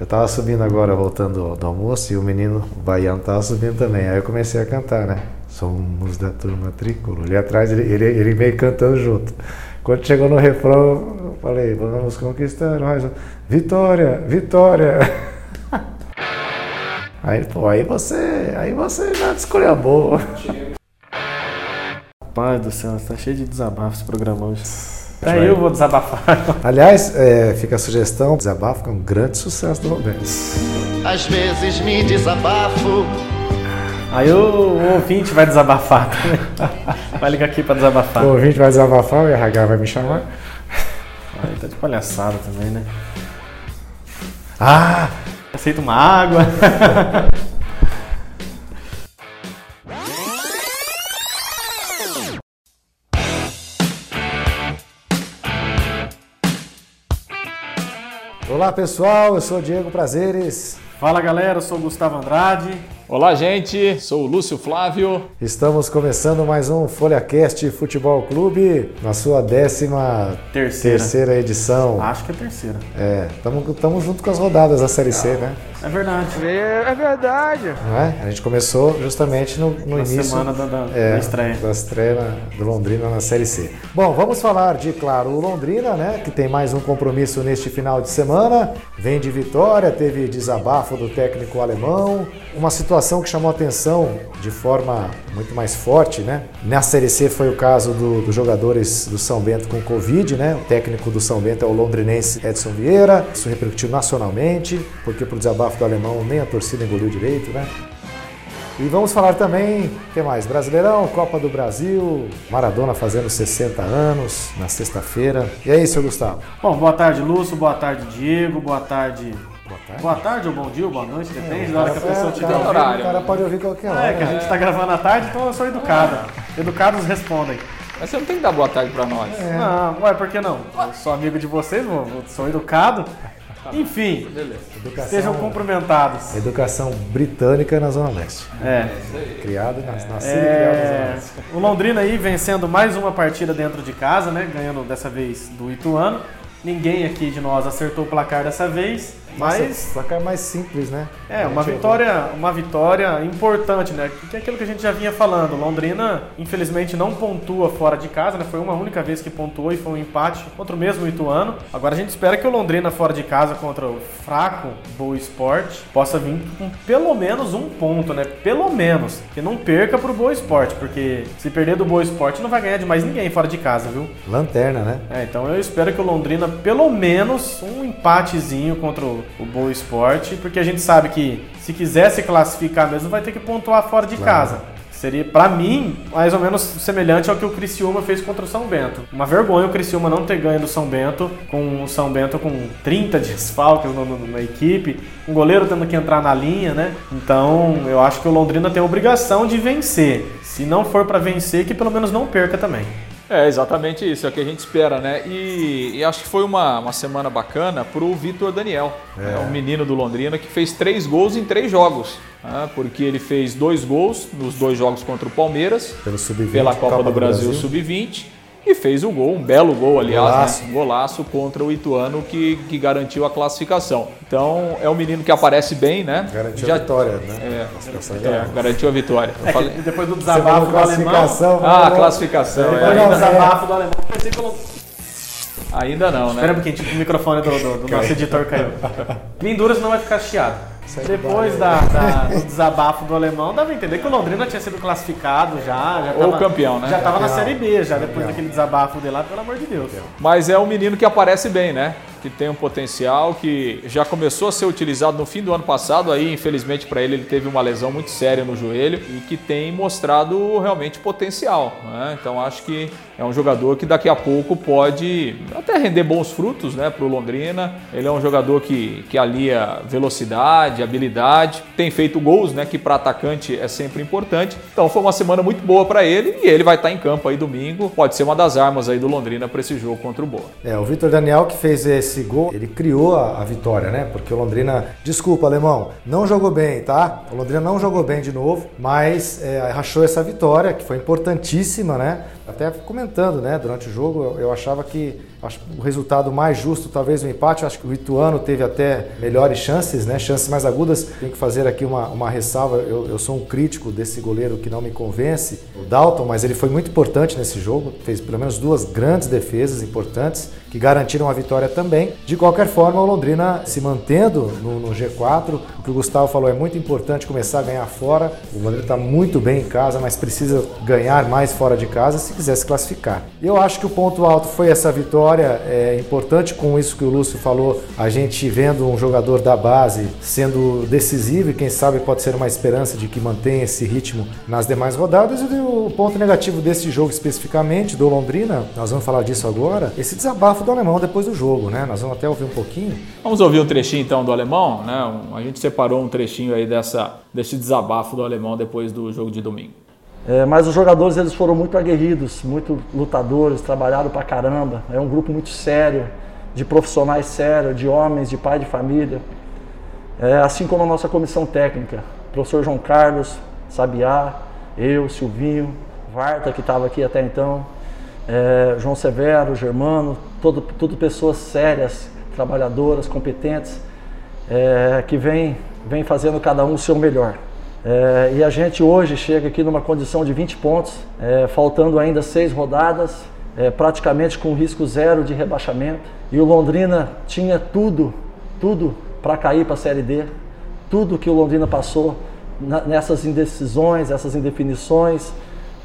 Eu tava subindo agora, voltando do almoço, e o menino o baiano tava subindo também. Aí eu comecei a cantar, né? Somos da turma tricolor. Ali atrás, ele, ele, ele meio cantando junto. Quando chegou no refrão, eu falei, vamos conquistar nós. Vitória, vitória. Aí, pô, aí você, aí você já escolheu a boa. Pai do céu, tá cheio de desabafo esse programa hoje. Até eu vou desabafar. Aliás, é, fica a sugestão, desabafo que é um grande sucesso do Roberto. Às vezes me desabafo. Aí o, o ouvinte vai desabafar também. Vai ligar aqui pra desabafar. O ouvinte vai desabafar, o RH vai me chamar. Aí tá de palhaçada também, né? Ah, Aceita uma água. olá pessoal, eu sou Diego Prazeres. Fala galera, eu sou o Gustavo Andrade. Olá, gente. Sou o Lúcio Flávio. Estamos começando mais um FolhaCast Futebol Clube, na sua décima Terceira. terceira edição. Acho que é a terceira. É, estamos junto com as rodadas da Série C, né? É verdade. É verdade. Não é? A gente começou justamente no, no Na início semana da, da- é, da estreia. da estreia do Londrina na Série C. Bom, vamos falar de, claro, o Londrina, né? Que tem mais um compromisso neste final de semana. Vem de vitória, teve desabafo do técnico alemão. Uma situação que chamou atenção de forma muito mais forte, né? Na Série C foi o caso do- dos jogadores do São Bento com Covid, né? O técnico do São Bento é o londrinense Edson Vieira. Isso repercutiu nacionalmente, porque pro desabafo do alemão nem a torcida engoliu direito, né? E vamos falar também, o que mais? Brasileirão, Copa do Brasil, Maradona fazendo 60 anos na sexta-feira. E aí, seu Gustavo? Bom, boa tarde, Lúcio. Boa tarde, Diego. Boa tarde. Boa tarde. Boa tarde ou bom dia ou boa noite, depende da hora que a pessoa É, cara, ouvindo. horário. o cara pode ouvir qualquer hora. É, que a gente tá gravando à tarde, então eu sou educado. Educados respondem. Mas você não tem que dar boa tarde pra nós. Não, ué, por que não? Eu sou amigo de vocês, sou educado. Enfim, Educação, estejam cumprimentados. educação britânica na Zona Leste. É. Criado, nas- nascido e criado na Zona É, Leste. o Londrina aí vencendo mais uma partida dentro de casa, né? Ganhando dessa vez do Ituano. Ninguém aqui de nós acertou o placar dessa vez, mas Nossa, placar mais simples, né? É uma vitória, uma vitória importante, né? Que é aquilo que a gente já vinha falando. Londrina, infelizmente, não pontua fora de casa, né? Foi uma única vez que pontuou e foi um empate contra o mesmo Ituano. Agora a gente espera que o Londrina fora de casa contra o fraco Boa Esporte possa vir com pelo menos um ponto, né? Pelo menos. Que não perca pro Boa Esporte, porque se perder do Boa Esporte não vai ganhar de mais ninguém fora de casa, viu? Lanterna, né? É, então eu espero que o Londrina, pelo menos, um empatezinho contra o Boa Esporte, porque a gente sabe que se quiser se classificar mesmo, vai ter que pontuar fora de casa. Seria, pra mim, mais ou menos semelhante ao que o Criciúma fez contra o São Bento. Uma vergonha o Criciúma não ter ganho do São Bento, com o São Bento com 30 desfalques no- na equipe, um goleiro tendo que entrar na linha, né? Então, eu acho que o Londrina tem a obrigação de vencer. Se não for pra vencer, que pelo menos não perca também. É exatamente isso, é o que a gente espera, né? E, e acho que foi uma, uma semana bacana pro Vitor Daniel, né? um menino do Londrina que fez três gols em três jogos. né? Porque ele fez dois gols nos dois jogos contra o Palmeiras, Pelo Sub-20. pela Copa, do, Brasil, Sub-20, e fez o gol, um belo gol, aliás, Golaço. né? um golaço contra o Ituano que, que garantiu a classificação. Então é um menino que aparece bem, né? Garantiu a vitória, né? É, é, já. garantiu a vitória. Eu É falei- depois do desabafo do alemão. classificação. Ah, falou- classificação. Depois é. Depois do não, desabafo do alemão, pensei. Ainda não, Espera um né? pouquinho, tipo, o microfone do, do- do nosso editor caiu. Pendura, senão vai ficar chiado. Depois da, da- do desabafo do alemão, dava a entender que o Londrina tinha sido classificado já. já Ou tava- campeão, né? Já tava na Campeão. Série B, já depois daquele desabafo dele lá, pelo amor de Deus. Mas é um menino que aparece bem, né? Que tem um potencial, que já começou a ser utilizado no fim do ano passado. Aí, infelizmente para ele, ele teve uma lesão muito séria no joelho e que tem mostrado realmente potencial. né? Então acho que é um jogador que daqui a pouco pode até render bons frutos, né? Para o Londrina. Ele é um jogador que, que alia velocidade, habilidade, tem feito gols, né? Que para atacante é sempre importante. Então foi uma semana muito boa para ele e ele vai estar em campo aí domingo. Pode ser uma das armas aí do Londrina para esse jogo contra o Boa. É, o Vitor Daniel que fez esse esse gol, ele criou a, a, vitória, né? Porque o Londrina, desculpa, alemão, não jogou bem, tá? O Londrina não jogou bem de novo, mas é, rachou essa vitória, que foi importantíssima, né? Até comentando, né? Durante o jogo, eu, eu achava que Acho o resultado mais justo, talvez o empate. Acho que o Ituano teve até melhores chances, né? chances mais agudas. Tenho que fazer aqui uma, uma ressalva. Eu, eu sou um crítico desse goleiro que não me convence, o Dalton, mas ele foi muito importante nesse jogo. Fez pelo menos duas grandes defesas importantes que garantiram a vitória também. De qualquer forma, o Londrina se mantendo no, no G4. O que o Gustavo falou é muito importante começar a ganhar fora. O Londrina está muito bem em casa, mas precisa ganhar mais fora de casa se quiser se classificar. Eu acho que o ponto alto foi essa vitória vitória é importante com isso que o Lúcio falou, a gente vendo um jogador da base sendo decisivo e quem sabe pode ser uma esperança de que mantenha esse ritmo nas demais rodadas. E o ponto negativo desse jogo especificamente, do Londrina, nós vamos falar disso agora, esse desabafo do alemão depois do jogo, né? Nós vamos até ouvir um pouquinho. Vamos ouvir um trechinho então do alemão, né? A gente separou um trechinho aí dessa, desse desabafo do alemão depois do jogo de domingo. É, mas os jogadores eles foram muito aguerridos, muito lutadores, trabalharam pra caramba. É um grupo muito sério, de profissionais sérios, de homens, de pai de família. É, assim como a nossa comissão técnica, professor João Carlos, Sabiá, eu, Silvinho, Varta, que estava aqui até então, é, João Severo, Germano, todo, tudo pessoas sérias, trabalhadoras, competentes, é, que vem, vem fazendo cada um o seu melhor. É, e a gente hoje chega aqui numa condição de 20 pontos, é, faltando ainda seis rodadas, é, praticamente com risco zero de rebaixamento. E o Londrina tinha tudo, tudo para cair para a Série D, tudo que o Londrina passou na, nessas indecisões, essas indefinições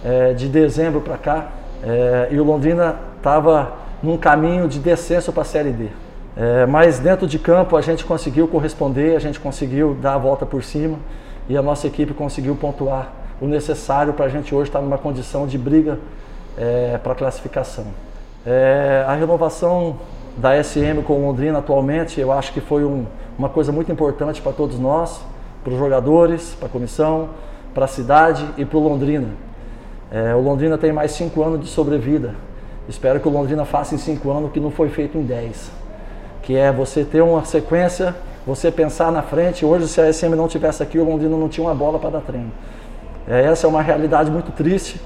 é, de dezembro para cá. É, e o Londrina estava num caminho de descenso para a Série D. É, mas dentro de campo a gente conseguiu corresponder, a gente conseguiu dar a volta por cima e a nossa equipe conseguiu pontuar o necessário para a gente hoje estar numa condição de briga é, para classificação. É, a renovação da SM com o Londrina atualmente, eu acho que foi um, uma coisa muito importante para todos nós, para os jogadores, para a comissão, para a cidade e para o Londrina. É, o Londrina tem mais cinco anos de sobrevida. Espero que o Londrina faça em cinco anos o que não foi feito em dez, que é você ter uma sequência você pensar na frente. Hoje, se a SM não tivesse aqui, o Londrina não tinha uma bola para dar treino. É, essa é uma realidade muito triste.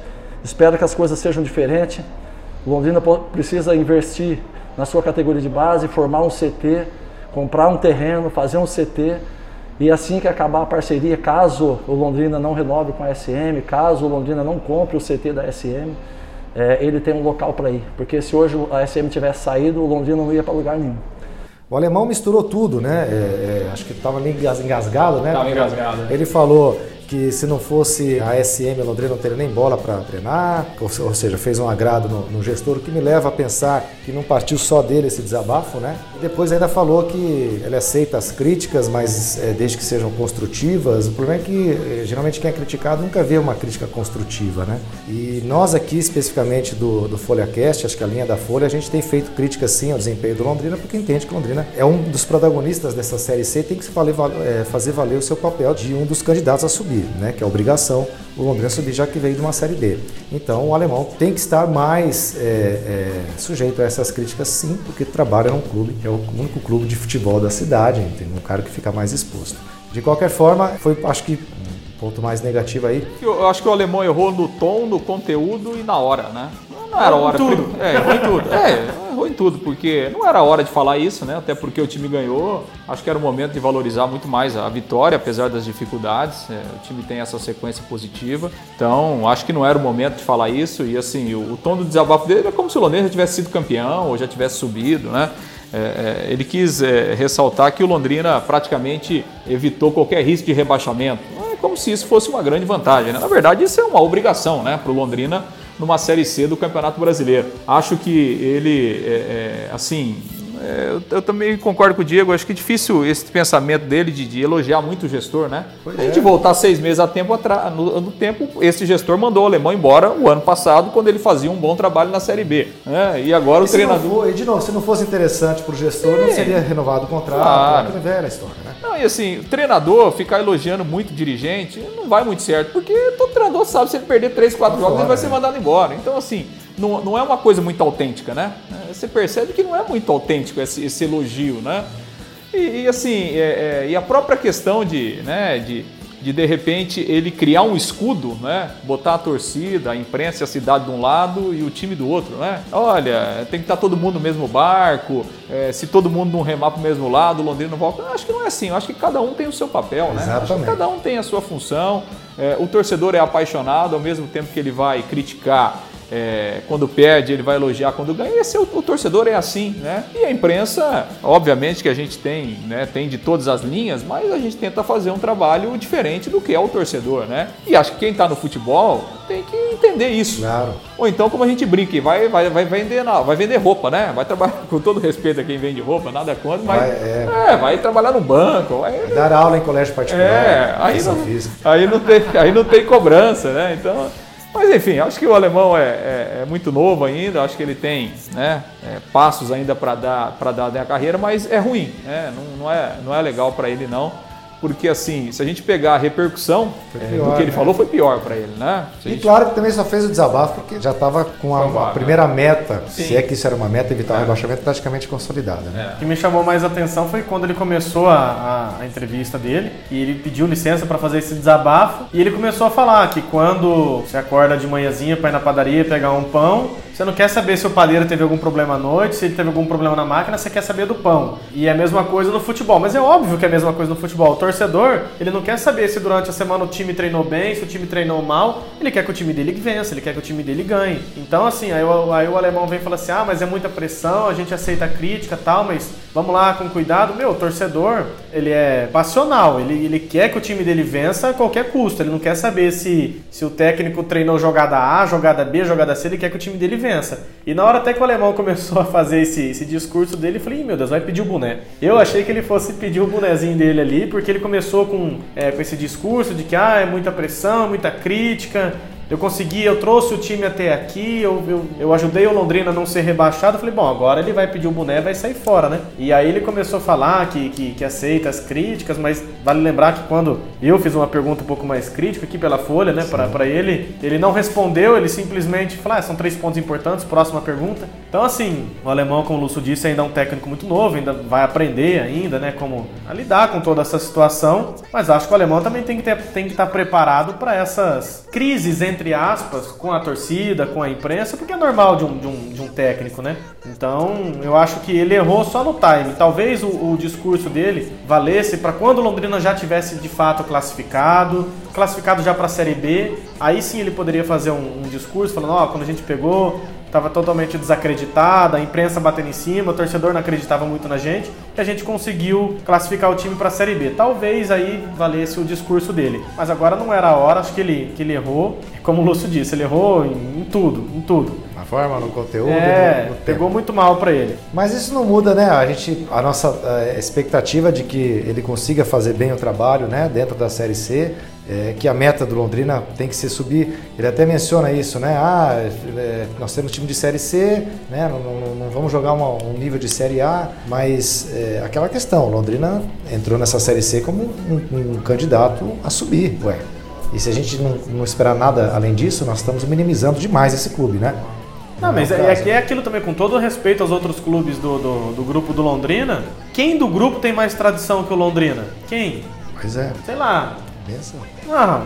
Espero que as coisas sejam diferentes. O Londrina precisa investir na sua categoria de base, formar um CT, comprar um terreno, fazer um CT. E assim que acabar a parceria, caso o Londrina não renove com a SM, caso o Londrina não compre o CT da SM, é, ele tem um local para ir. Porque se hoje a SM tivesse saído, o Londrina não ia para lugar nenhum. O alemão misturou tudo, né? É, é, acho que estava meio engasgado, né? Estava engasgado. Ele falou que se não fosse a SM Londrina não teria nem bola para treinar, ou, ou, seja, fez um agrado no, no, gestor, o que me leva a pensar que não partiu só dele esse desabafo, né? E depois ainda falou que ele aceita as críticas, mas é, desde que sejam construtivas. O problema é que é, geralmente quem é criticado nunca vê uma crítica construtiva, né? E nós aqui, especificamente do, do FolhaCast, acho que a linha da Folha, a gente tem feito críticas sim ao desempenho do Londrina, porque entende que Londrina é um dos protagonistas dessa Série C e tem que é, fazer valer o seu papel de um dos candidatos a subir né? que é a obrigação o Londrina subir, já que veio de uma Série D. Então o alemão tem que estar mais é, é, sujeito a essas críticas, sim, porque trabalha num clube, que é o único clube de futebol da cidade, tem um cara que fica mais exposto. De qualquer forma, foi, acho que ponto mais negativo aí. Eu acho que o alemão errou no tom, no conteúdo e na hora, né? Não era hora. Tudo. É, errou em tudo. É, errou em tudo, porque não era hora de falar isso, né? Até porque o time ganhou. Acho que era o momento de valorizar muito mais a vitória, apesar das dificuldades. É, o time tem essa sequência positiva. Então, acho que não era o momento de falar isso. E assim, o, o tom do desabafo dele é como se o Londrina já tivesse sido campeão ou já tivesse subido, né? É, é, ele quis é, ressaltar que o Londrina praticamente evitou qualquer risco de rebaixamento. Como se isso fosse uma grande vantagem. Né? Na verdade, isso é uma obrigação né, para o Londrina numa Série C do Campeonato Brasileiro. Acho que ele, é, é, assim, é, eu, eu, também concordo com o Diego, acho que é difícil esse pensamento dele de, de elogiar muito o gestor, né? Pois a gente é. voltar seis meses a tempo atrás, no, no, tempo, esse gestor mandou o alemão embora o ano passado, quando ele fazia um bom trabalho na Série B. Né? E agora e o treinador. For, e de novo, se não fosse interessante para o gestor, não seria renovado o contrato. Claro. É velha história? Não, e assim, treinador ficar elogiando muito dirigente não vai muito certo, porque todo treinador sabe se ele perder três, quatro jogos, ele vai ser mandado embora. Então, assim não, não é uma coisa muito autêntica, né? Você percebe que não é muito autêntico esse, esse elogio, né? E, e assim, é, é, e a própria questão de, né, de, de de repente ele criar um escudo, né? Botar a torcida, a imprensa e a cidade de um lado e o time do outro, né? Olha, tem que estar todo mundo no mesmo barco. é, se todo mundo não remar para o mesmo lado, o Londrina não volta. Eu acho que não é assim. Eu acho que cada um tem o seu papel, né? Eu Acho que Exatamente. cada um tem a sua função. É, o torcedor é apaixonado, ao mesmo tempo que ele vai criticar é, quando perde, ele vai elogiar quando ganha. Esse é o, o torcedor é assim, né? E a imprensa, obviamente que a gente tem, né? Tem de todas as linhas, mas a gente tenta fazer um trabalho diferente do que é o torcedor, né? E acho que quem está no futebol tem que entender isso. Claro. Ou então, como a gente brinca, vai, vai, vai, vender, na- vai vender roupa, né? Vai trabalhar com todo respeito a quem vende roupa, nada contra, mas Vai, é. é. vai trabalhar no banco, vai, Dar aula em colégio particular. é, aí não, aí, não tem, aí não tem cobrança, né? Então, mas enfim, acho que o alemão é, é- é muito novo ainda, acho que ele tem né, é, passos ainda para dar dar na carreira, mas é ruim, né? não, não é, não é legal para ele não, porque assim, se a gente pegar a repercussão é, pior, do que ele né? falou, foi pior para ele, né? Se E gente- claro que também só fez o desabafo porque já estava com a, a primeira meta, Sim. se é que isso era uma meta, evitar É. o rebaixamento praticamente consolidada. Né? O que me chamou mais atenção foi quando ele começou a, a- a entrevista dele e ele pediu licença para fazer esse desabafo e ele começou a falar que quando você acorda de manhãzinha para ir na padaria pegar um pão, você não quer saber se o padeiro teve algum problema à noite, se ele teve algum problema na máquina, você quer saber do pão. E é a mesma coisa no futebol, mas é óbvio que é a mesma coisa no futebol. O torcedor, ele não quer saber se durante a semana o time treinou bem, se o time treinou mal, ele quer que o time dele vença, ele quer que o time dele ganhe. Então, assim, aí, o- aí o alemão vem e fala assim: ah, mas é muita pressão, a gente aceita a crítica e tal, mas vamos lá com cuidado. Meu, o torcedor, ele é passional, ele, ele quer que o time dele vença a qualquer custo, ele não quer saber se, se o técnico treinou jogada A, jogada B, jogada C, ele quer que o time dele vença. E na hora até que o alemão começou a fazer esse, esse discurso dele, eu falei: meu Deus, vai pedir o boné. Eu achei que ele fosse pedir o bonezinho dele ali, porque ele começou com, é, com esse discurso de que ah, é muita pressão, muita crítica. Eu consegui, eu trouxe o time até aqui, eu, eu, eu ajudei o Londrina a não ser rebaixado. Falei, bom, agora ele vai pedir o boné e vai sair fora, né? E aí ele começou a falar que, que, que aceita as críticas, mas vale lembrar que quando eu fiz uma pergunta um pouco mais crítica aqui pela Folha, né, pra, pra ele, ele não respondeu, ele simplesmente falou, ah, são três pontos importantes, próxima pergunta. Então, assim, o alemão, como o Lúcio disse, ainda é um técnico muito novo, ainda vai aprender ainda, né, como a lidar com toda essa situação. Mas acho que o alemão também tem que, ter, tem que estar preparado para essas crises, entre aspas, com a torcida, com a imprensa, porque é normal de um, de um, de um técnico, né? Então, eu acho que ele errou só no time. Talvez o, o discurso dele valesse para quando o Londrina já tivesse de fato classificado, classificado já para a Série B, aí sim ele poderia fazer um, um discurso falando, ó, quando a gente pegou, estava totalmente desacreditada, a imprensa batendo em cima, o torcedor não acreditava muito na gente, e a gente conseguiu classificar o time para a Série B. Talvez aí valesse o discurso dele. Mas agora não era a hora, acho que ele, que ele errou. Como o Lúcio disse, ele errou em, em tudo, em tudo. Na forma, no conteúdo, É, no, no tempo. pegou muito mal para ele. Mas isso não muda, né? A gente, a nossa eh, expectativa de que ele consiga fazer bem o trabalho, né, dentro da Série C, é, que a meta do Londrina tem que ser subir. Ele até menciona isso, né? Ah, é, nós temos time de Série C, né? Não, não- não vamos jogar uma- um nível de Série A, mas é, aquela questão, Londrina entrou nessa Série C como um, um candidato a subir, ué. E se a gente não, não esperar nada além disso, nós estamos minimizando demais esse clube, né? Não, mas é é, aqui é aquilo também, com todo respeito aos outros clubes do, do, do grupo do Londrina, quem do grupo tem mais tradição que o Londrina? Quem? Pois é, Sei lá. Pensa. Ah,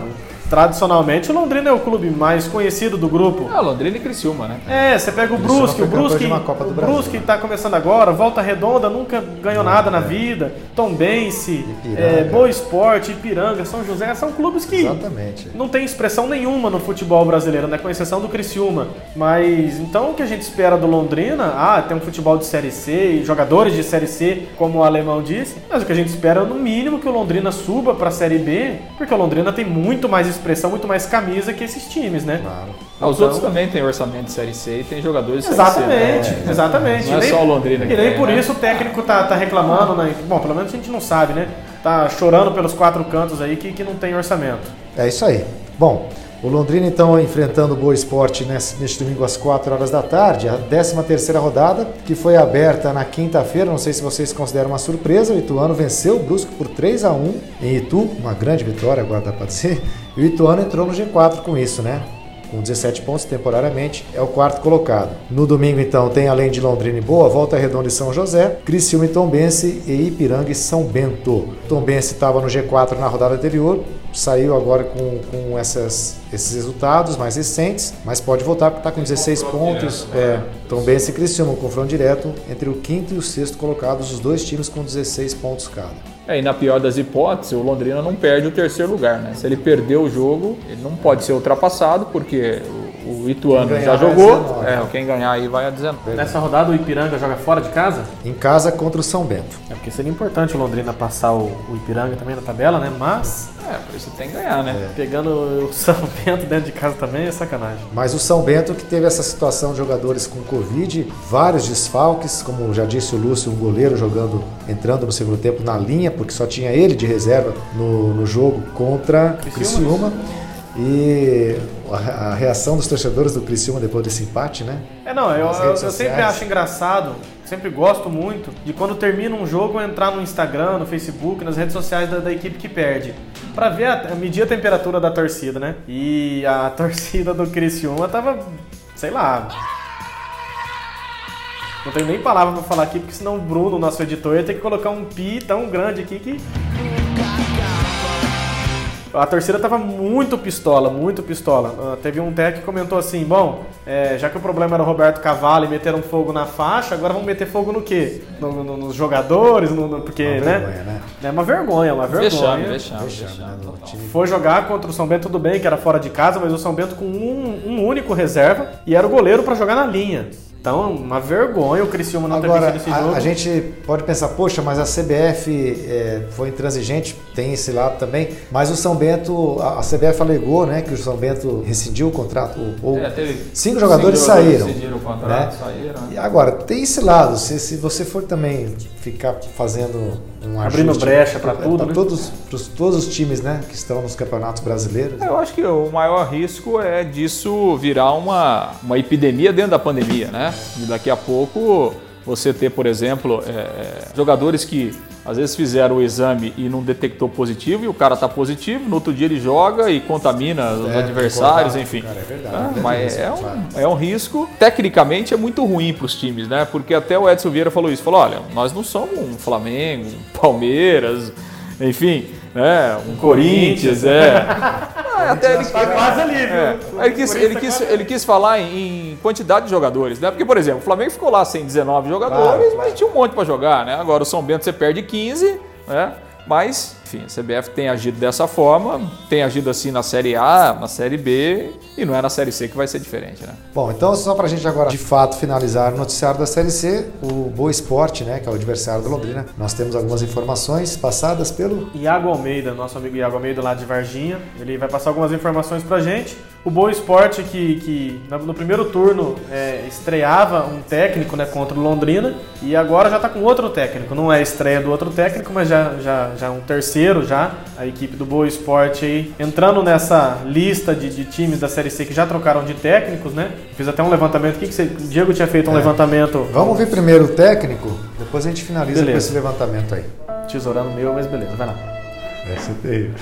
tradicionalmente o Londrina é o clube mais conhecido do grupo. Ah, Londrina e Criciúma, né? É, você pega o Criciúma Brusque, o Brusque, de uma Copa do o Brusque né? tá começando agora, Volta Redonda, nunca ganhou nada na vida, Tombense, é, Boa Esporte, Ipiranga, São José, são clubes que Exatamente. não tem expressão nenhuma no futebol brasileiro, né? Com exceção do Criciúma. Mas então o que a gente espera do Londrina? Ah, tem um futebol de Série C e jogadores de Série C, como o alemão disse. Mas o que a gente espera é no mínimo que o Londrina suba para a Série B, porque o Londrina tem muito mais expressão, muito mais camisa que esses times, né? Claro. Ah, os Então- outros também têm orçamento de Série C e tem jogadores de Exatamente, Série C. né? exatamente. Não é E nem- só o Londrina que E nem tem, por né? isso o técnico tá, tá reclamando, né? Bom, pelo menos a gente não sabe, né? Tá chorando pelos quatro cantos aí que, que não tem orçamento. É isso aí. Bom, o Londrina então enfrentando o Boa Esporte neste domingo às 4 horas da tarde, a 13 terceira rodada, que foi aberta na quinta-feira, não sei se vocês consideram uma surpresa, o Ituano venceu o Brusque por 3 a 1 em Itu, uma grande vitória, agora dá para dizer, e o Ituano entrou no G4 com isso, né? com 17 pontos temporariamente, é o quarto colocado. No domingo, então, tem além de Londrina e Boa, Volta Redonda e São José, Criciúma e Tombense e Ipiranga e São Bento. Tombense estava no G4 na rodada anterior, saiu agora com, com essas, esses resultados mais recentes, mas pode voltar porque está com 16 pontos. Direto, é, Tombense e Criciúma, um confronto direto entre o quinto e o sexto colocados, os dois times com 16 pontos cada. É, e na pior das hipóteses, o Londrina não perde o terceiro lugar, né? Se ele perder o jogo, ele não pode ser ultrapassado, porque o Ituano já jogou. É, quem ganhar aí vai a 19. Nessa rodada o Ipiranga joga fora de casa? Em casa contra o São Bento. É porque seria importante o Londrina passar o, o Ipiranga também na tabela, né? Mas. É, por isso tem que ganhar, né? É. Pegando o São Bento dentro de casa também é sacanagem. Mas o São Bento que teve essa situação de jogadores com Covid, vários desfalques, como já disse o Lúcio, um goleiro jogando, entrando no segundo tempo na linha, porque só tinha ele de reserva no, no jogo contra o Criciúma. E a reação dos torcedores do Criciúma depois desse empate, né? É, não, eu, eu, eu sempre acho engraçado, sempre gosto muito de quando termina um jogo entrar no Instagram, no Facebook, nas redes sociais da, da equipe que perde, para ver a, medir a temperatura da torcida, né? E a torcida do Criciúma tava, sei lá, não tenho nem palavra para falar aqui, porque senão o Bruno, nosso editor, ia ter que colocar um pi tão grande aqui que a torcida tava muito pistola, muito pistola. Uh, teve um tech que comentou assim: bom, é, já que o problema era o Roberto Cavalli e meteram fogo na faixa, agora vamos meter fogo no quê? No, no, nos jogadores, no, no, porque, uma né? Vergonha, né? É uma vergonha, uma vergonha. Vexame, vexame, vexame, vexame. Foi jogar contra o São Bento, tudo bem, que era fora de casa, mas o São Bento com um, um único reserva e era o goleiro para jogar na linha. Então, uma vergonha o Criciúma não Agora, ter vencido esse jogo. A, a gente pode pensar, poxa, mas a CBF é, foi intransigente, tem esse lado também. Mas o São Bento, a, a CBF alegou, né, que o São Bento rescindiu o contrato. Ou é, cinco jogadores cinco saíram. Decidiram o contrato, né? saíram. Né? E agora, tem esse lado. Se, se você for também ficar fazendo um Abrindo brecha para tudo. Para né? todos, todos os times né, que estão nos campeonatos brasileiros. Eu acho que o maior risco é disso virar uma, uma epidemia dentro da pandemia, né? E daqui a pouco você ter, por exemplo, é, é jogadores que às vezes fizeram o exame e não detectou positivo e o cara está positivo, no outro dia ele joga e contamina os é, adversários, enfim. Cara, é verdade, ah, é mas é, um, é um risco. Tecnicamente é muito ruim para os times, né? Porque até o Edson Vieira falou isso, falou, olha, nós não somos um Flamengo, um Palmeiras, enfim né? Um Corinthians, é. Ah, até ele, tá quase ali, é. ele, quis, ele, quis, ele quis falar em, quantidade de jogadores, né? Porque, por exemplo, o Flamengo ficou lá sem 19 jogadores, claro, mas tinha um monte para jogar, né? Agora o São Bento você perde 15, né? Mas, enfim, a CBF tem agido dessa forma, tem agido assim na Série A, na Série B, e não é na Série C que vai ser diferente, né? Bom, então só para a gente agora de fato finalizar o noticiário da Série C, o Boa Esporte, né, que é o adversário do Londrina, nós temos algumas informações passadas pelo... Iago Almeida, nosso amigo Iago Almeida lá de Varginha, ele vai passar algumas informações para gente. O Boa Esporte que, que no primeiro turno é, estreava um técnico né, contra o Londrina e agora já está com outro técnico. Não é a estreia do outro técnico, mas já, já, já um terceiro já. A equipe do Boa Esporte aí entrando nessa lista de, de times da Série C que já trocaram de técnicos, né? Fiz até um levantamento. O que, que você. O Diego tinha feito um é. levantamento. Vamos ver primeiro o técnico, depois a gente finaliza beleza. com esse levantamento aí. Tesourando meu, mas beleza, vai lá. Essa é terrível.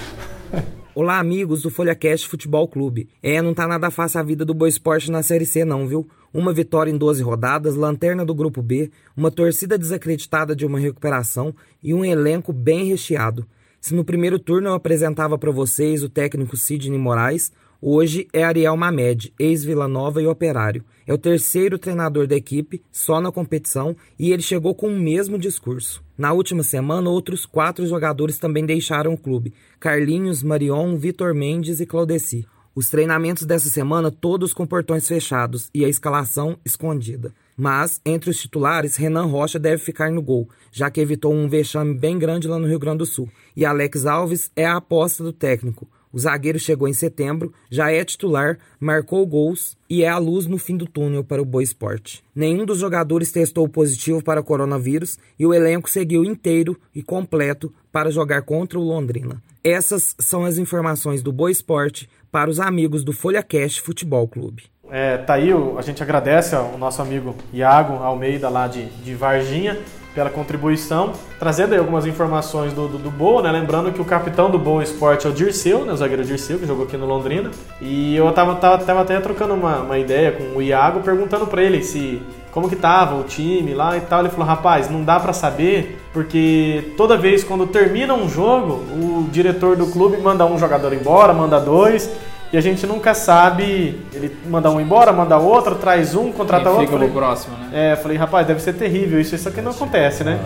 Olá, amigos do FolhaCast Futebol Clube. É, não tá nada fácil a vida do Boa Esporte na Série C, não, viu? Uma vitória em 12 rodadas, lanterna do Grupo B, uma torcida desacreditada de uma recuperação e um elenco bem recheado. Se no primeiro turno eu apresentava para vocês o técnico Sidney Moraes, hoje é Ariel Mamed, ex-Vila Nova e Operário. É o terceiro treinador da equipe, só na competição, e ele chegou com o mesmo discurso. Na última semana, outros quatro jogadores também deixaram o clube: Carlinhos, Marion, Vitor Mendes e Claudeci. Os treinamentos dessa semana todos com portões fechados e a escalação escondida. Mas, entre os titulares, Renan Rocha deve ficar no gol, já que evitou um vexame bem grande lá no Rio Grande do Sul. E Alex Alves é a aposta do técnico. O zagueiro chegou em setembro, já é titular, marcou gols e é a luz no fim do túnel para o Boa Esporte. Nenhum dos jogadores testou positivo para coronavírus e o elenco seguiu inteiro e completo para jogar contra o Londrina. Essas são as informações do Boa Esporte para os amigos do Folha Cash Futebol Clube. É, tá aí, a gente agradece ao nosso amigo Iago Almeida lá de, de Varginha. pela contribuição. Trazendo aí algumas informações do, do, do Boa, né? Lembrando que o capitão do Boa Esporte é o Dirceu, né? O zagueiro Dirceu, que jogou aqui no Londrina. E eu tava, tava, tava até trocando uma, uma ideia com o Iago, perguntando para ele se como que tava o time lá e tal. Ele falou, rapaz, não dá para saber, porque toda vez quando termina um jogo, o diretor do clube manda um jogador embora, manda dois, e a gente nunca sabe, ele manda um embora, manda outro, traz um, contrata Quem outro. fica Falei, no próximo, né? é, falei, rapaz, deve ser terrível isso, isso aqui não acontece, né?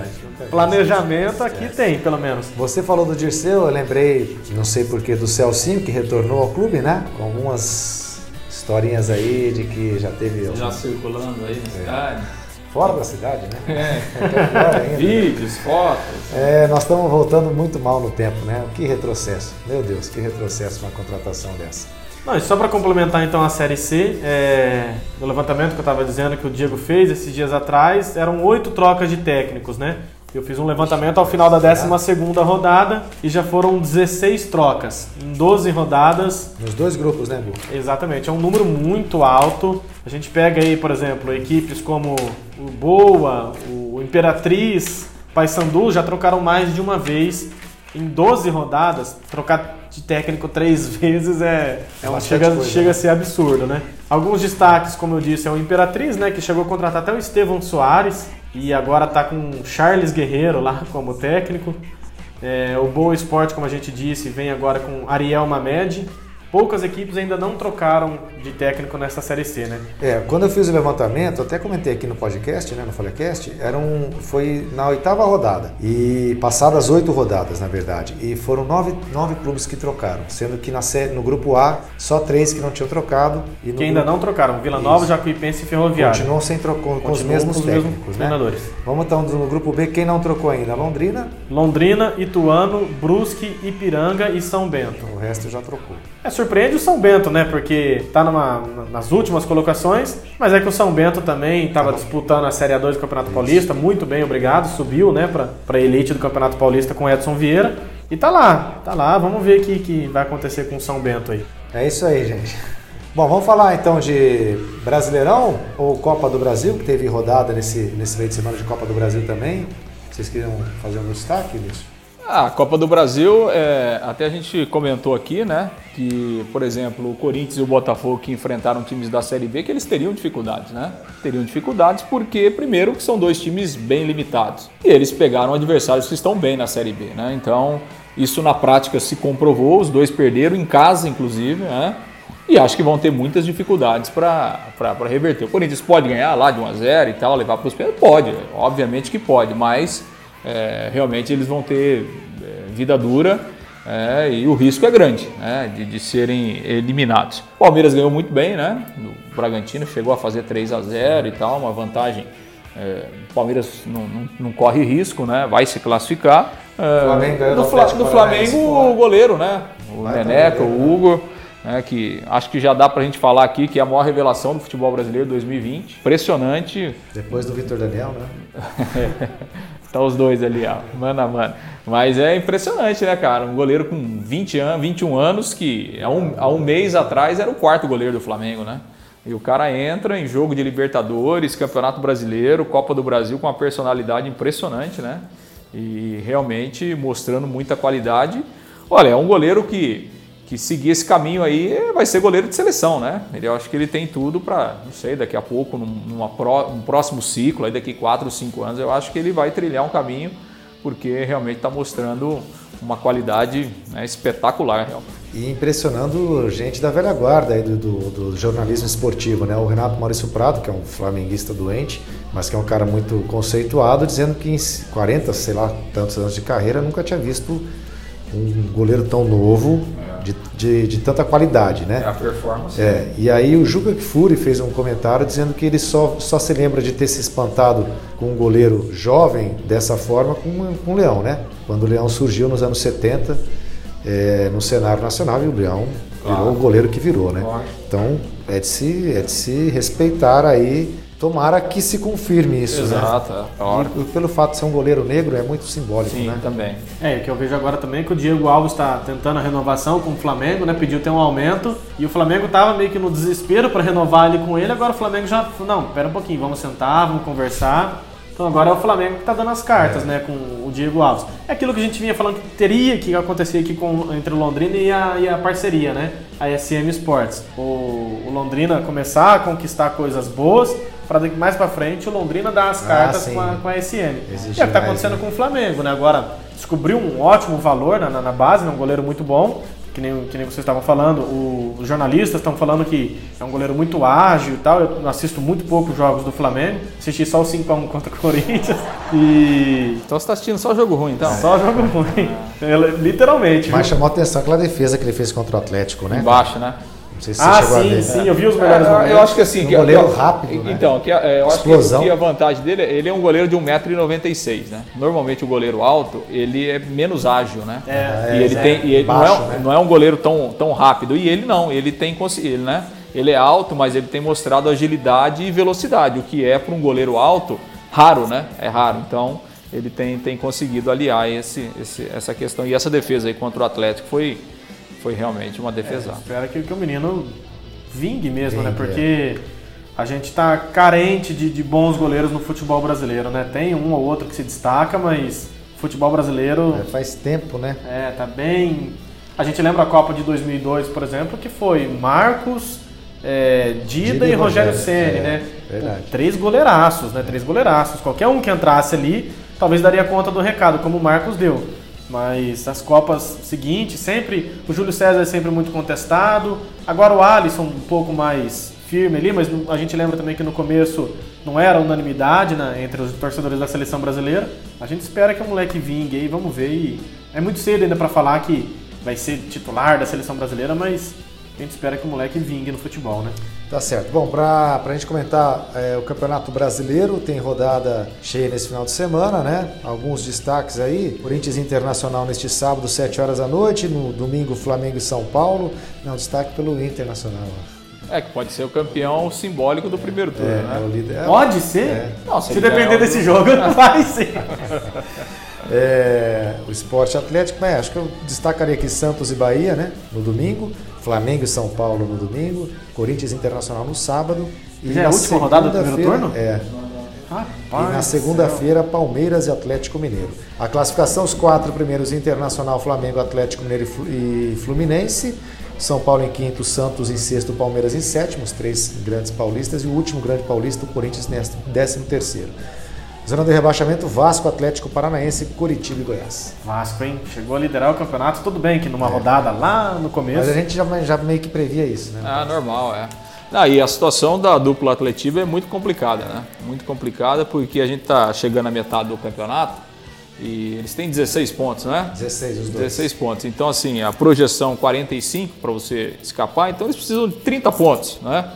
Planejamento aqui tem, pelo menos. Você falou do Dirceu, eu lembrei, não sei porquê, do Celcinho, que retornou ao clube, né? Com algumas historinhas aí de que já teve. Já circulando aí na cidade. Fora da cidade, né? É. É ainda. Vídeos, fotos. É, nós estamos voltando muito mal no tempo, né? Que retrocesso. Meu Deus, que retrocesso uma contratação dessa. Não, e só para complementar então a Série C, é, no levantamento que eu estava dizendo que o Diego fez esses dias atrás, eram oito trocas de técnicos, né? Eu fiz um levantamento ao final da 12 rodada e já foram 16 trocas. Em 12 rodadas, Nos dois grupos, né, Bu? Exatamente, é um número muito alto. A gente pega aí, por exemplo, equipes como o Boa, o Imperatriz, Paysandu já trocaram mais de uma vez. Em 12 rodadas, trocar de técnico três vezes é, é um, chega, coisa, chega né? a ser absurdo, né? Alguns destaques, como eu disse, é o Imperatriz, né, que chegou a contratar até o Estevão Soares e agora tá com o Charles Guerreiro lá como técnico. É, o Boa Esporte, como a gente disse, vem agora com Ariel Mamed. Poucas equipes ainda não trocaram de técnico nessa Série C, né? É, quando eu fiz o levantamento, até comentei aqui no podcast, né, no Falecast, era um, foi na oitava rodada. E passadas oito rodadas, na verdade. E foram nove, nove clubes que trocaram, sendo que na no grupo A, só três que não tinham trocado. E Que ainda grupo- não trocaram. Vila Nova. Jacuipense e Ferroviário. Continuam sem trocar com, os mesmos com os mesmos técnicos, né? treinadores. Vamos então no grupo B, quem não trocou ainda? Londrina, Londrina, Ituano, Brusque, Ipiranga e São Bento. o resto já trocou. É, surpreende o São Bento, né? Porque tá nas últimas colocações, mas é que o São Bento também estava disputando a Série A2 do Campeonato Paulista, muito bem, obrigado, subiu, né, pra, pra elite do Campeonato Paulista com Edson Vieira. E tá lá, tá lá, vamos ver o que, que vai acontecer com o São Bento aí. É isso aí, gente. Bom, vamos falar então de Brasileirão ou Copa do Brasil, que teve rodada nesse, nesse meio de semana de Copa do Brasil também. Vocês queriam fazer um destaque nisso? Ah, a Copa do Brasil, é, até a gente comentou aqui, né? Que, por exemplo, o Corinthians e o Botafogo que enfrentaram times da Série B, que eles teriam dificuldades, né? Teriam dificuldades porque, primeiro, que são dois times bem limitados. E eles pegaram adversários que estão bem na Série B, né? Então, isso na prática se comprovou, os dois perderam em casa, inclusive, né? E acho que vão ter muitas dificuldades para reverter. O Corinthians pode ganhar lá de 1 a 0 e tal, levar para os pênaltis? Pode, obviamente que pode, mas é, realmente eles vão ter é, vida dura é, e o risco é grande né, de, de serem eliminados. O Palmeiras ganhou muito bem, né? O Bragantino chegou a fazer 3 a 0 e tal, uma vantagem. É, o Palmeiras não, não- não corre risco, né? Vai se classificar. É, Flamengo do, Fla- do Flamengo, o goleiro, né? O Vai Neneca, também, o Hugo, né, que acho que já dá pra gente falar aqui que é a maior revelação do futebol brasileiro 2020. Impressionante. Depois do Vitor Daniel, né? Tá os dois ali, ó, mano a mano. Mas é impressionante, né, cara? Um goleiro com 20 anos, 21 anos, que há um, há um mês atrás era o quarto goleiro do Flamengo, né? E o cara entra em jogo de Libertadores, Campeonato Brasileiro, Copa do Brasil com uma personalidade impressionante, né? E realmente mostrando muita qualidade. Olha, é um goleiro que, que seguir esse caminho aí vai ser goleiro de seleção, né? Ele, eu acho que ele tem tudo para, não sei, daqui a pouco, num um próximo ciclo, aí daqui 4 ou 5 anos, eu acho que ele vai trilhar um caminho, porque realmente está mostrando uma qualidade né, espetacular, realmente. E impressionando gente da velha guarda aí do, do- do jornalismo esportivo, né? O Renato Maurício Prado, que é um flamenguista doente, mas que é um cara muito conceituado, dizendo que em 40, sei lá, tantos anos de carreira, nunca tinha visto um goleiro tão novo, de, de, de tanta qualidade, né? a performance. É, e aí o Juca Kfouri fez um comentário dizendo que ele só, só se lembra de ter se espantado com um goleiro jovem dessa forma com, com o Leão, né? Quando o Leão surgiu nos anos 70 é, no cenário nacional e o Leão virou o goleiro que virou, né? Claro. Então é de, se, é de se respeitar aí, tomara que se confirme isso, Exato, é. né? Claro. E pelo fato de ser um goleiro negro é muito simbólico, Sim, né? também. É, o que eu vejo agora também é que o Diego Alves está tentando a renovação com o Flamengo, né? Pediu ter um aumento e o Flamengo tava meio que no desespero para renovar ali com ele. Agora o Flamengo já, não, pera um pouquinho, vamos sentar, vamos conversar Então agora é o Flamengo que está dando as cartas, né, com o Diego Alves. É aquilo que a gente vinha falando que teria que acontecer aqui com, entre o Londrina e a, e a parceria, né, a SM Sports. O, o Londrina começar a conquistar coisas boas para mais para frente o Londrina dar as Ah, cartas sim. com, a, com a SM. Exige e é o que está mais, acontecendo né? com o Flamengo, né? Agora descobriu um ótimo valor na, na, na base, né? um goleiro muito bom. Que nem, que nem vocês estavam falando, o- os jornalistas estão falando que é um goleiro muito ágil e tal. Eu assisto muito pouco jogos do Flamengo, assisti só o 5x1 contra o Corinthians e Então você tá assistindo só jogo ruim, então? só jogo ruim. Ele- Literalmente. Mas viu? chamou a atenção aquela defesa que ele fez contra o Atlético, né? Embaixo, né? Não sei se você Ah, chegou a sim, ver. sim, eu vi os melhores É, momentos. eu acho que assim. Um que- goleiro que- rápido, né? Então, que, é, eu acho que, Explosão. que a vantagem dele, ele é um goleiro de 1,96m, né? Normalmente o goleiro alto, ele é menos ágil, né? É, e ele é, tem, e ele não, baixo, é, né? não é um goleiro tão, tão rápido. E ele não, ele tem ele, né? Ele é alto, mas ele tem mostrado agilidade e velocidade, o que é para um goleiro alto raro, né? É raro. Então, ele tem, tem conseguido aliar esse, esse- essa questão. E essa defesa aí contra o Atlético foi, foi realmente uma defesa. Espero que, que o menino vingue mesmo, né? Vingue, Porque a gente tá carente de, de bons goleiros no futebol brasileiro, né? Tem um ou outro que se destaca, mas futebol brasileiro É, faz tempo, né? é, tá bem. A gente lembra a Copa de 2002, por exemplo, que foi Marcos, é, Dida, Dida e Rogério Rogério, Ceni, é, né? verdade. Três goleiraços, né? Três goleiraços. Qualquer um que entrasse ali, talvez daria conta do recado, como o Marcos deu. Mas as Copas seguintes, sempre. O Júlio César é sempre muito contestado. Agora o Alisson um pouco mais firme ali, mas a gente lembra também que no começo não era unanimidade né, entre os torcedores da seleção brasileira. A gente espera que o moleque vingue aí, vamos ver. E é muito cedo ainda para falar que vai ser titular da seleção brasileira, mas a gente espera que o moleque vingue no futebol, né? Tá certo. Bom, para a gente comentar é, o Campeonato Brasileiro, tem rodada cheia nesse final de semana, né? Alguns destaques aí. Corinthians Internacional neste sábado, 7 horas da noite. No domingo, Flamengo e São Paulo. Não, destaque pelo Internacional. É, que pode ser o campeão simbólico do primeiro turno, É, né? é o líder. É, Pode ser? É. Não, se Se depender desse jogo- jogo, vai ser. É, o esporte atlético, mas acho que eu destacaria aqui Santos e Bahia, né? No domingo, Flamengo e São Paulo no domingo, Corinthians Internacional no sábado. E Já é a na última rodada do primeiro segunda-feira- turno? É. Rapaz, E na segunda-feira, Palmeiras e Atlético Mineiro. A classificação, os quatro primeiros Internacional, Flamengo, Atlético Mineiro e Flu- Fluminense. São Paulo em quinto, Santos em sexto, Palmeiras em sétimo, os três grandes paulistas. E o último grande paulista, o Corinthians, décimo terceiro. Zona de rebaixamento, Vasco, Atlético Paranaense, Curitiba e Goiás. Vasco, hein? Chegou a liderar o campeonato, tudo bem que numa rodada lá no começo. Mas a gente já, já meio que previa isso, né? Ah, normal, é. Ah, e a situação da dupla atletiva é muito complicada, né? Muito complicada porque a gente está chegando à metade do campeonato e eles têm 16 pontos, né? 16 os dois. 16 pontos. Então, assim, a projeção 45 para você escapar, então eles precisam de 30 pontos, né?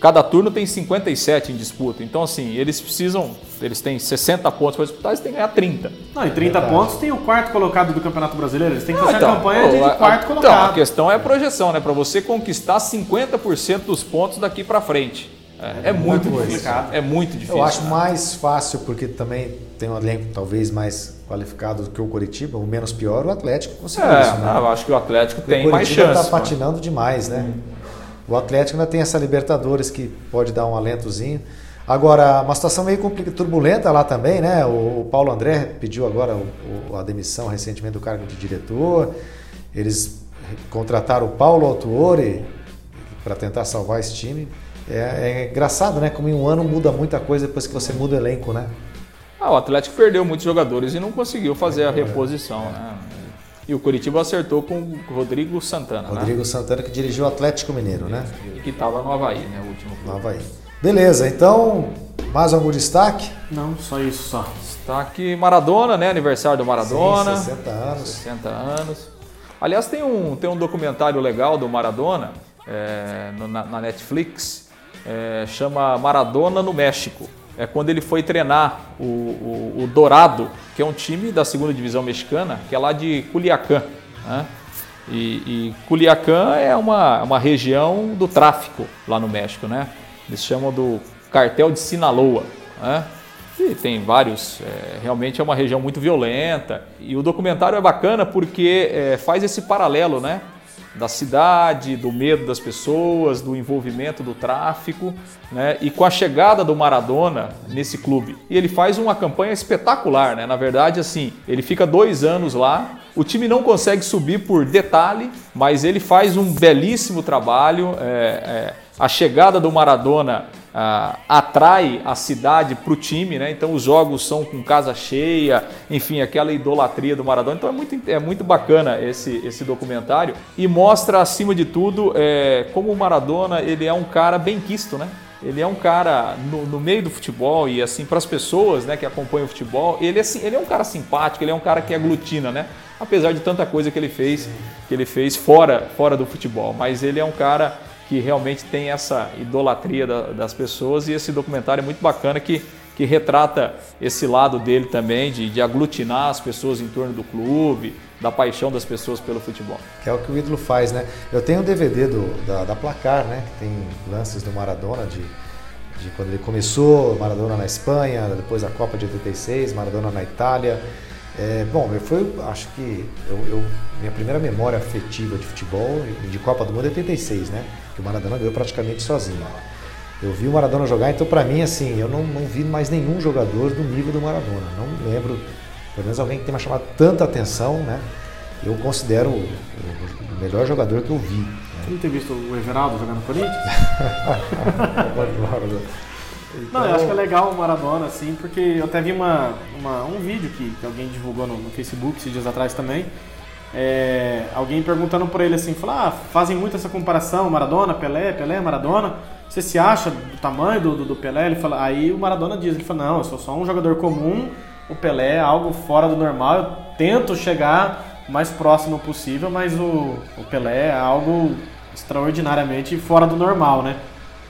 Cada turno tem 57 em disputa. Então, assim, eles precisam, eles têm 60 pontos para disputar, eles têm que ganhar 30. Não, e 30 Verdade. pontos tem o quarto colocado do Campeonato Brasileiro. Eles têm que fazer então, a campanha de, a- quarto Então, a colocado. questão é a projeção, né? Para você conquistar 50% dos pontos daqui para frente. É, é muito muito difícil. complicado. É muito difícil. Eu acho né? mais fácil, porque também tem um elenco talvez mais qualificado do que o Curitiba, o menos pior, o Atlético conseguiu É, isso, né? eu acho que o Atlético Porque tem o mais Curitiba chance. está patinando demais, né? O Atlético ainda tem essa Libertadores que pode dar um alentozinho. Agora, uma situação meio turbulenta lá também, né? O, o Paulo André pediu agora o- o- a demissão recentemente do cargo de diretor. Eles contrataram o Paulo Autuori para tentar salvar esse time. É, é engraçado, né? Como em um ano muda muita coisa depois que você muda o elenco, né? Ah, o Atlético perdeu muitos jogadores e não conseguiu fazer a reposição, né? E o Curitiba acertou com o Rodrigo Santana, Rodrigo Santana que dirigiu o Atlético Mineiro, né? né? E que estava no Havaí, né? O último No. Havaí. Beleza, então, mais algum destaque? Não, só isso só. Está aqui Maradona, né? Aniversário do Maradona. Sim, 60 anos. 60 anos. Aliás, tem um, tem um documentário legal do Maradona é, no- na, na Netflix, é, chama Maradona no México. É quando ele foi treinar o, o, o Dourado, que é um time da segunda divisão mexicana, que é lá de Culiacán. Né? E, e Culiacán é uma, uma região do tráfico lá no México, né? Eles chamam do cartel de Sinaloa, né? E tem vários, é, realmente é uma região muito violenta. E o documentário é bacana porque é, faz esse paralelo, né? Da cidade, do medo das pessoas, do envolvimento do tráfico, né? E com a chegada do Maradona nesse clube, e ele faz uma campanha espetacular, né? Na verdade, assim, ele fica dois anos lá. O time não consegue subir por detalhe, mas ele faz um belíssimo trabalho. É, é, a chegada do Maradona ah, atrai a cidade para o time, né? Então os jogos são com casa cheia, enfim, aquela idolatria do Maradona. Então é muito, é muito bacana esse, esse documentário e mostra, acima de tudo, é, como o Maradona ele é um cara bem quisto, né? Ele é um cara no, no meio do futebol e assim para as pessoas, né, que acompanham o futebol, ele é, ele é um cara simpático, ele é um cara que aglutina, né? Apesar de tanta coisa que ele fez, que ele fez fora, fora do futebol, mas ele é um cara que realmente tem essa idolatria da, das pessoas e esse documentário é muito bacana que, que retrata esse lado dele também, de, de aglutinar as pessoas em torno do clube, da paixão das pessoas pelo futebol. Que é o que o ídolo faz, né? Eu tenho um DVD do, da, da Placar, né? Que tem lances do Maradona de, de quando ele começou, Maradona na Espanha, depois a Copa de 86, Maradona na Itália. É, bom, eu foi, acho que eu, eu, minha primeira memória afetiva de futebol de Copa do Mundo é 86, né? Que o Maradona ganhou praticamente sozinho. Eu vi o Maradona jogar, então para mim assim, eu não, não vi mais nenhum jogador do nível do Maradona. Não lembro, pelo menos alguém que tenha chamado tanta atenção, né? Eu considero o, o melhor jogador que eu vi. Né? Você não tem visto o Everaldo jogando no Corinthians? Não, eu acho que é legal o Maradona, assim, porque eu até vi uma, uma um vídeo que, que alguém divulgou no, no, Facebook esses dias atrás também. É, alguém perguntando por ele assim, falou, ah, fazem muito essa comparação, Maradona, Pelé, Pelé, Maradona. Você se acha do tamanho do, do, do Pelé? Ele fala, aí o Maradona diz, ele fala, não, eu sou só um jogador comum, o Pelé é algo fora do normal, eu tento chegar o mais próximo possível, mas o, o Pelé é algo extraordinariamente fora do normal, né?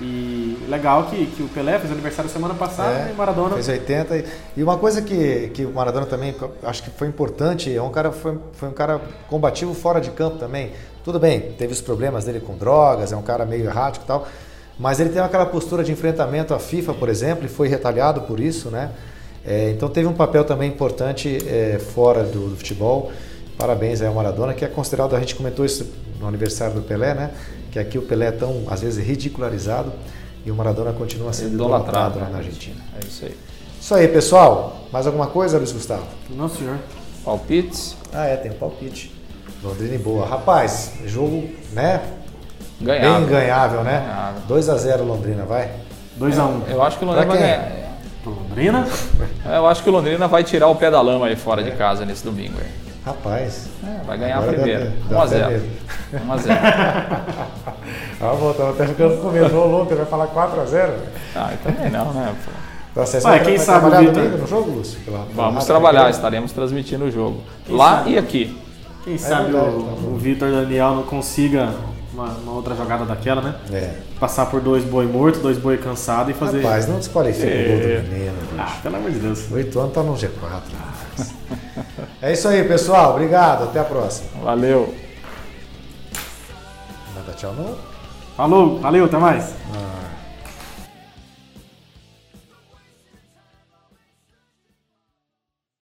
E legal que, que o Pelé fez aniversário semana passada é, e Maradona. Fez 80. E uma coisa que, que o Maradona também acho que foi importante, é um cara, foi, foi um cara combativo fora de campo também. Tudo bem, teve os problemas dele com drogas, é um cara meio errático e tal. Mas ele tem aquela postura de enfrentamento à FIFA, por exemplo, e foi retalhado por isso, né? É, então teve um papel também importante é, fora do, do, futebol. Parabéns ao Maradona, que é considerado, a gente comentou isso no aniversário do Pelé, né? Que aqui o Pelé é tão, às vezes, ridicularizado e o Maradona continua sendo idolatrado lá na né? Argentina. É isso aí. Isso aí, pessoal. Mais alguma coisa, Luiz Gustavo? Não, senhor. Palpites? Ah, é, tem um palpite. Londrina em boa. Rapaz, jogo, né? Ganhável. Bem ganhável, né? 2x0 Londrina, vai? 2x1. Eu acho que o Londrina vai ganhar. Londrina? Eu acho que o Londrina vai tirar o pé da lama aí fora é. de casa nesse domingo. Aí. Rapaz. É, vai ganhar a primeira. 1x0. 1x0. ah, vou, tava até ficando com medo. Ô, louco, vai falar 4x0? Ah, também não, né? Você Ué, quem vai sabe o domingo no jogo, Lúcio? Pela, pela Vamos trabalhar, estaremos transmitindo o jogo. Quem lá sabe? e aqui. Quem é sabe verdade, o, tá o Vitor Daniel não consiga uma, uma, outra jogada daquela, né? É. Passar por dois boi mortos, dois boi cansados e fazer. Rapaz, não desqualifica é. o gol do menino. Ah, pelo amor de Deus. Oito anos tá no G4. É isso aí, pessoal. Obrigado. Até a próxima. Valeu. Nada tchau, não? Falou, valeu, até mais. Ah.